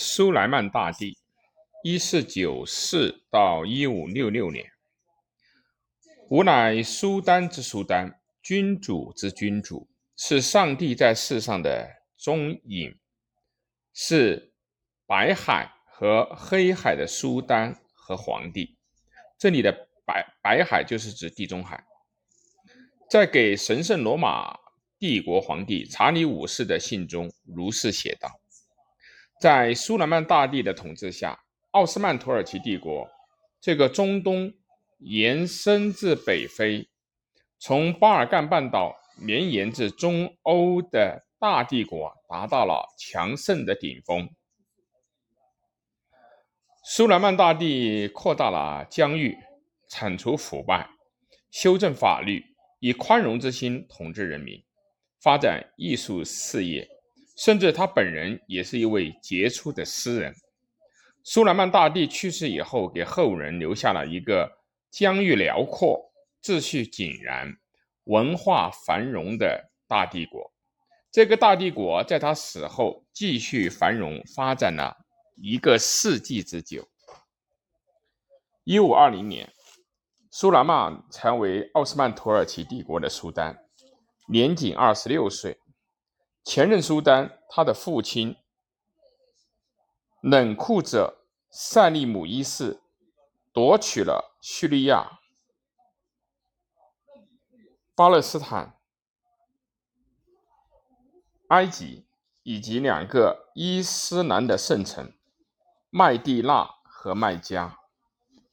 苏莱曼大帝，一四九四到一五六六年，吾乃苏丹之苏丹，君主之君主，是上帝在世上的中隐，是白海和黑海的苏丹和皇帝。这里的白白海就是指地中海。在给神圣罗马帝国皇帝查理五世的信中，如是写道。在苏莱曼大帝的统治下，奥斯曼土耳其帝国这个中东延伸至北非，从巴尔干半岛绵延至中欧的大帝国达到了强盛的顶峰。苏莱曼大帝扩大了疆域，铲除腐败，修正法律，以宽容之心统治人民，发展艺术事业。甚至他本人也是一位杰出的诗人。苏莱曼大帝去世以后，给后人留下了一个疆域辽阔、秩序井然、文化繁荣的大帝国。这个大帝国在他死后继续繁荣发展了一个世纪之久。一五二零年，苏莱曼成为奥斯曼土耳其帝国的苏丹，年仅二十六岁。前任苏丹，他的父亲冷酷者塞利姆一世夺取了叙利亚、巴勒斯坦、埃及以及两个伊斯兰的圣城麦地那和麦加，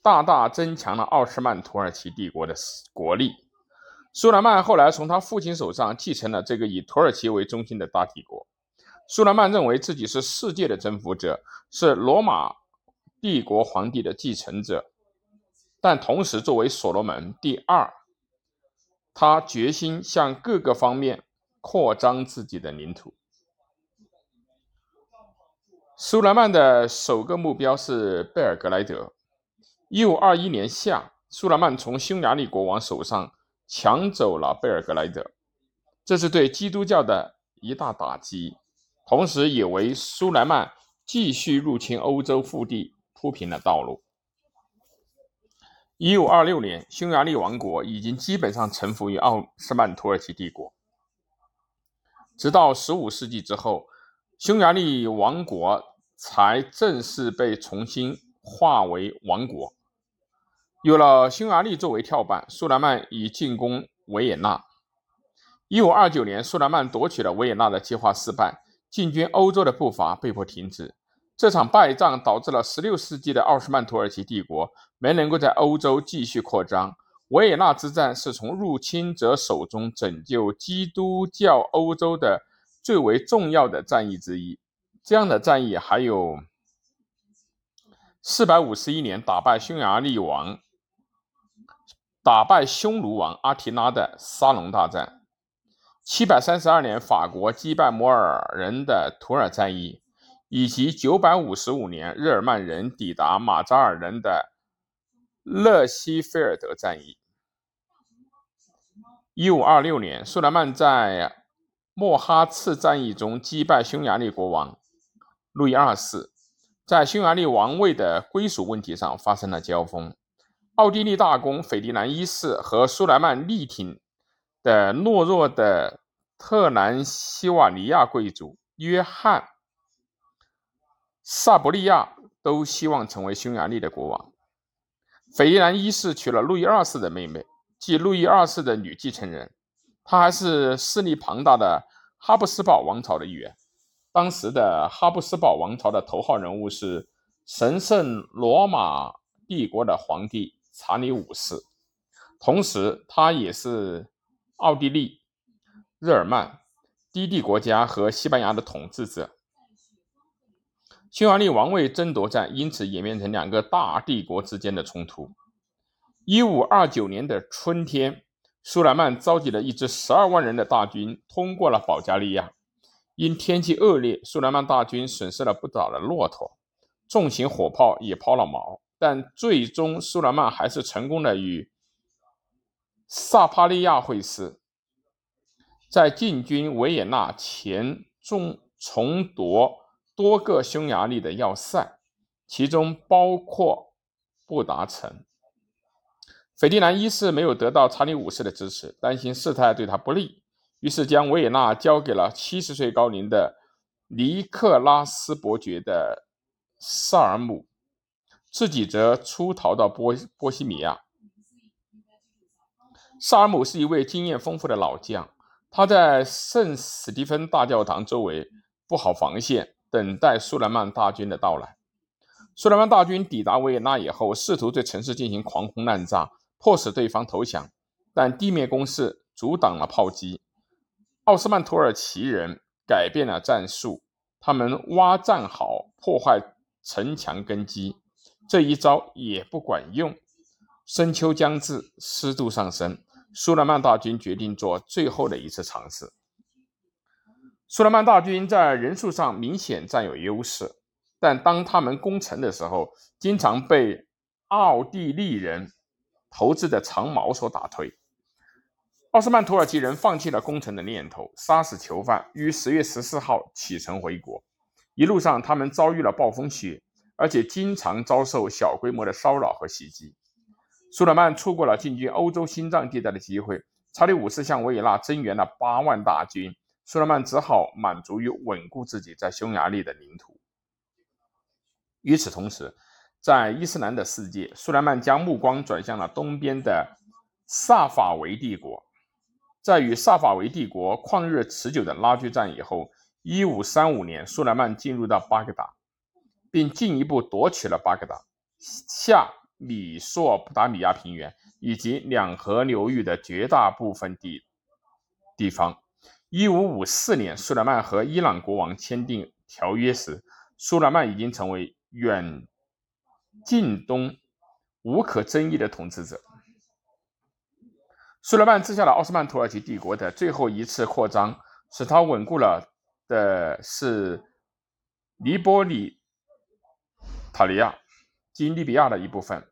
大大增强了奥斯曼土耳其帝国的国力。苏莱曼后来从他父亲手上继承了这个以土耳其为中心的大帝国。苏莱曼认为自己是世界的征服者，是罗马帝国皇帝的继承者，但同时作为所罗门第二，他决心向各个方面扩张自己的领土。苏莱曼的首个目标是贝尔格莱德。一五二一年夏，苏莱曼从匈牙利国王手上。抢走了贝尔格莱德，这是对基督教的一大打击，同时也为苏莱曼继续入侵欧洲腹地铺平了道路。一五二六年，匈牙利王国已经基本上臣服于奥斯曼土耳其帝国。直到十五世纪之后，匈牙利王国才正式被重新划为王国。有了匈牙利作为跳板，苏莱曼以进攻维也纳。一五二九年，苏莱曼夺取了维也纳的计划失败，进军欧洲的步伐被迫停止。这场败仗导致了十六世纪的奥斯曼土耳其帝国没能够在欧洲继续扩张。维也纳之战是从入侵者手中拯救基督教欧洲的最为重要的战役之一。这样的战役还有四百五十一年打败匈牙利王。打败匈奴王阿提拉的沙龙大战，七百三十二年法国击败摩尔人的图尔战役，以及九百五十五年日耳曼人抵达马扎尔人的勒希菲尔德战役。一五二六年，苏莱曼在莫哈茨战役中击败匈牙利国王路易二世，在匈牙利王位的归属问题上发生了交锋。奥地利大公斐迪南一世和苏莱曼力挺的懦弱的特兰西瓦尼亚贵族约翰·萨伯利亚都希望成为匈牙利的国王。斐迪南一世娶了路易二世的妹妹，即路易二世的女继承人。他还是势力庞大的哈布斯堡王朝的一员。当时的哈布斯堡王朝的头号人物是神圣罗马帝国的皇帝。查理五世，同时他也是奥地利、日耳曼、低地国家和西班牙的统治者。匈牙利王位争夺战因此演变成两个大帝国之间的冲突。一五二九年的春天，苏莱曼召集了一支十二万人的大军，通过了保加利亚。因天气恶劣，苏莱曼大军损失了不少的骆驼，重型火炮也抛了锚。但最终，苏莱曼还是成功的与萨帕利亚会师，在进军维也纳前重重夺多个匈牙利的要塞，其中包括布达城。斐迪南一世没有得到查理五世的支持，担心事态对他不利，于是将维也纳交给了七十岁高龄的尼克拉斯伯爵的萨尔姆，自己则出逃到波波西米亚。萨尔姆是一位经验丰富的老将，他在圣史蒂芬大教堂周围布好防线，等待苏莱曼大军的到来。苏莱曼大军抵达维也纳以后，试图对城市进行狂轰滥炸。迫使对方投降，但地面攻势阻挡了炮击。奥斯曼土耳其人改变了战术，他们挖战壕，破坏城墙根基。这一招也不管用。深秋将至，湿度上升，苏莱曼大军决定做最后的一次尝试。苏莱曼大军在人数上明显占有优势，但当他们攻城的时候，经常被奥地利人。投掷的长矛所打退，奥斯曼土耳其人放弃了攻城的念头，杀死囚犯，于十月十四号启程回国。一路上，他们遭遇了暴风雪，而且经常遭受小规模的骚扰和袭击。苏莱曼错过了进军欧洲心脏地带的机会。查理五世向维也纳增援了八万大军，苏莱曼只好满足于稳固自己在匈牙利的领土。与此同时，在伊斯兰的世界，苏莱曼将目光转向了东边的萨法维帝国。在与萨法维帝国旷日持久的拉锯战以后，1535年，苏莱曼进入到巴格达，并进一步夺取了巴格达、下米索不达米亚平原以及两河流域的绝大部分地地方。1554年，苏莱曼和伊朗国王签订条约时，苏莱曼已经成为远。近东无可争议的统治者，苏莱曼治下的奥斯曼土耳其帝国的最后一次扩张，使他稳固了的是尼波里塔利亚及利比亚的一部分，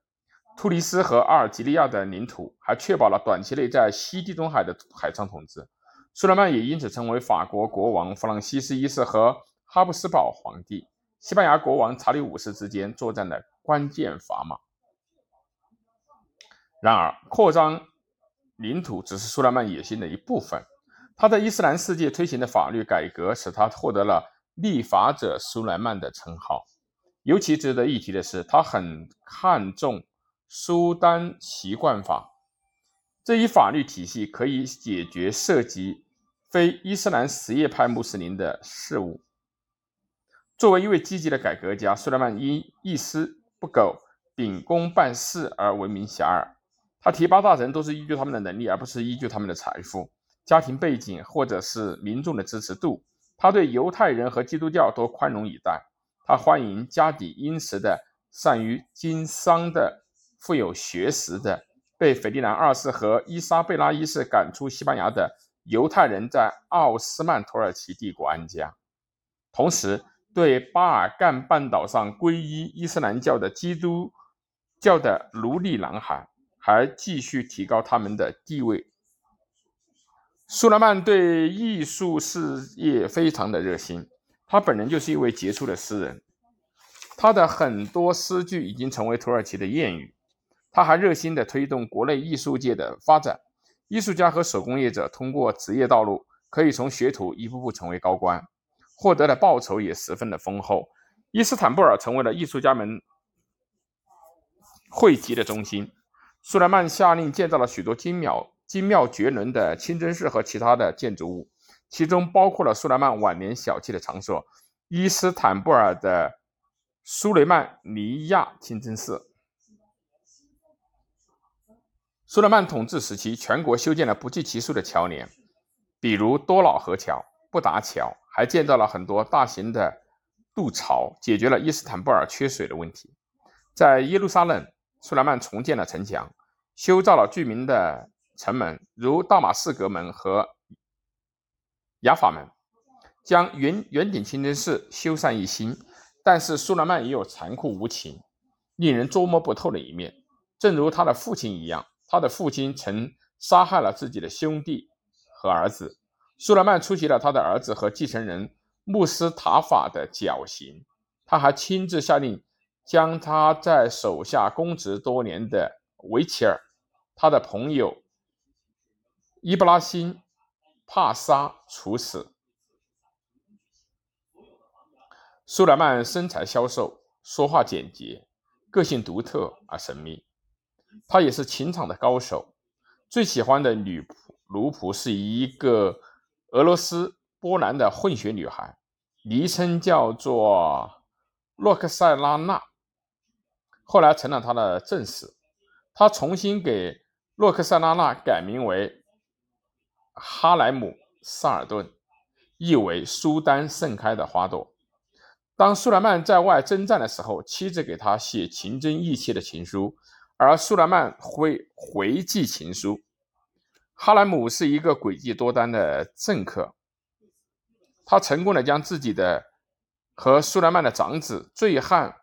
突尼斯和阿尔及利亚的领土，还确保了短期内在西地中海的海上统治。苏莱曼也因此成为法国国王弗朗西斯一世和哈布斯堡皇帝、西班牙国王查理五世之间作战的。关键砝码。然而，扩张领土只是苏莱曼野心的一部分。他在伊斯兰世界推行的法律改革，使他获得了“立法者苏莱曼”的称号。尤其值得一提的是，他很看重苏丹习惯法这一法律体系，可以解决涉及非伊斯兰什叶派穆斯林的事务。作为一位积极的改革家，苏莱曼因一丝。不苟秉公办事而闻名遐迩。他提拔大臣都是依据他们的能力，而不是依据他们的财富、家庭背景或者是民众的支持度。他对犹太人和基督教都宽容以待。他欢迎家底殷实的、善于经商的、富有学识的、被斐迪南二世和伊莎贝拉一世赶出西班牙的犹太人在奥斯曼土耳其帝国安家。同时，对巴尔干半岛上皈依伊斯兰教的基督教的奴隶男孩，还继续提高他们的地位。苏莱曼对艺术事业非常的热心，他本人就是一位杰出的诗人，他的很多诗句已经成为土耳其的谚语。他还热心的推动国内艺术界的发展，艺术家和手工业者通过职业道路，可以从学徒一步步成为高官。获得的报酬也十分的丰厚。伊斯坦布尔成为了艺术家们汇集的中心。苏莱曼下令建造了许多精妙、精妙绝伦的清真寺和其他的建筑物，其中包括了苏莱曼晚年小憩的场所——伊斯坦布尔的苏雷曼尼亚清真寺。苏莱曼统治时期，全国修建了不计其数的桥梁，比如多瑙河桥、布达桥。还建造了很多大型的渡槽，解决了伊斯坦布尔缺水的问题。在耶路撒冷，苏莱曼重建了城墙，修造了著名的城门，如大马士革门和雅法门，将圆圆顶清真寺修缮一新。但是苏莱曼也有残酷无情、令人捉摸不透的一面，正如他的父亲一样，他的父亲曾杀害了自己的兄弟和儿子。苏莱曼出席了他的儿子和继承人穆斯塔法的绞刑。他还亲自下令将他在手下公职多年的维齐尔、他的朋友伊布拉辛·帕沙处死。苏莱曼身材消瘦，说话简洁，个性独特而神秘。他也是情场的高手，最喜欢的女仆奴仆是一个俄罗斯波兰的混血女孩，昵称叫做洛克塞拉娜，后来成了他的正室。他重新给洛克塞拉娜改名为哈莱姆·萨尔顿，意为苏丹盛开的花朵。当苏莱曼在外征战的时候，妻子给他写情真意切的情书。而苏莱曼会回寄情书。哈莱姆是一个诡计多端的政客，他成功的将自己的和苏莱曼的长子醉汉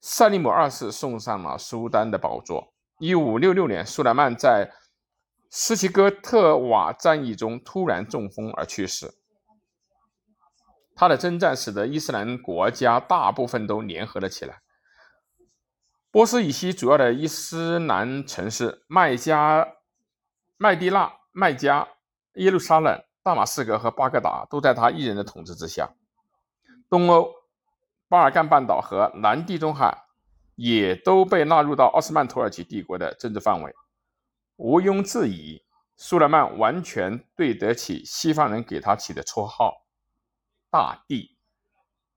塞利姆二世送上了苏丹的宝座。一五六六年，苏莱曼在斯奇哥特瓦战役中突然中风而去世。他的征战使得伊斯兰国家大部分都联合了起来。波斯以西主要的伊斯兰城市麦加、麦地那、麦加、耶路撒冷、大马士革和巴格达都在他一人的统治之下。东欧、巴尔干半岛和南地中海也都被纳入到奥斯曼土耳其帝国的政治范围。毋庸置疑，苏莱曼完全对得起西方人给他起的绰号“大帝”。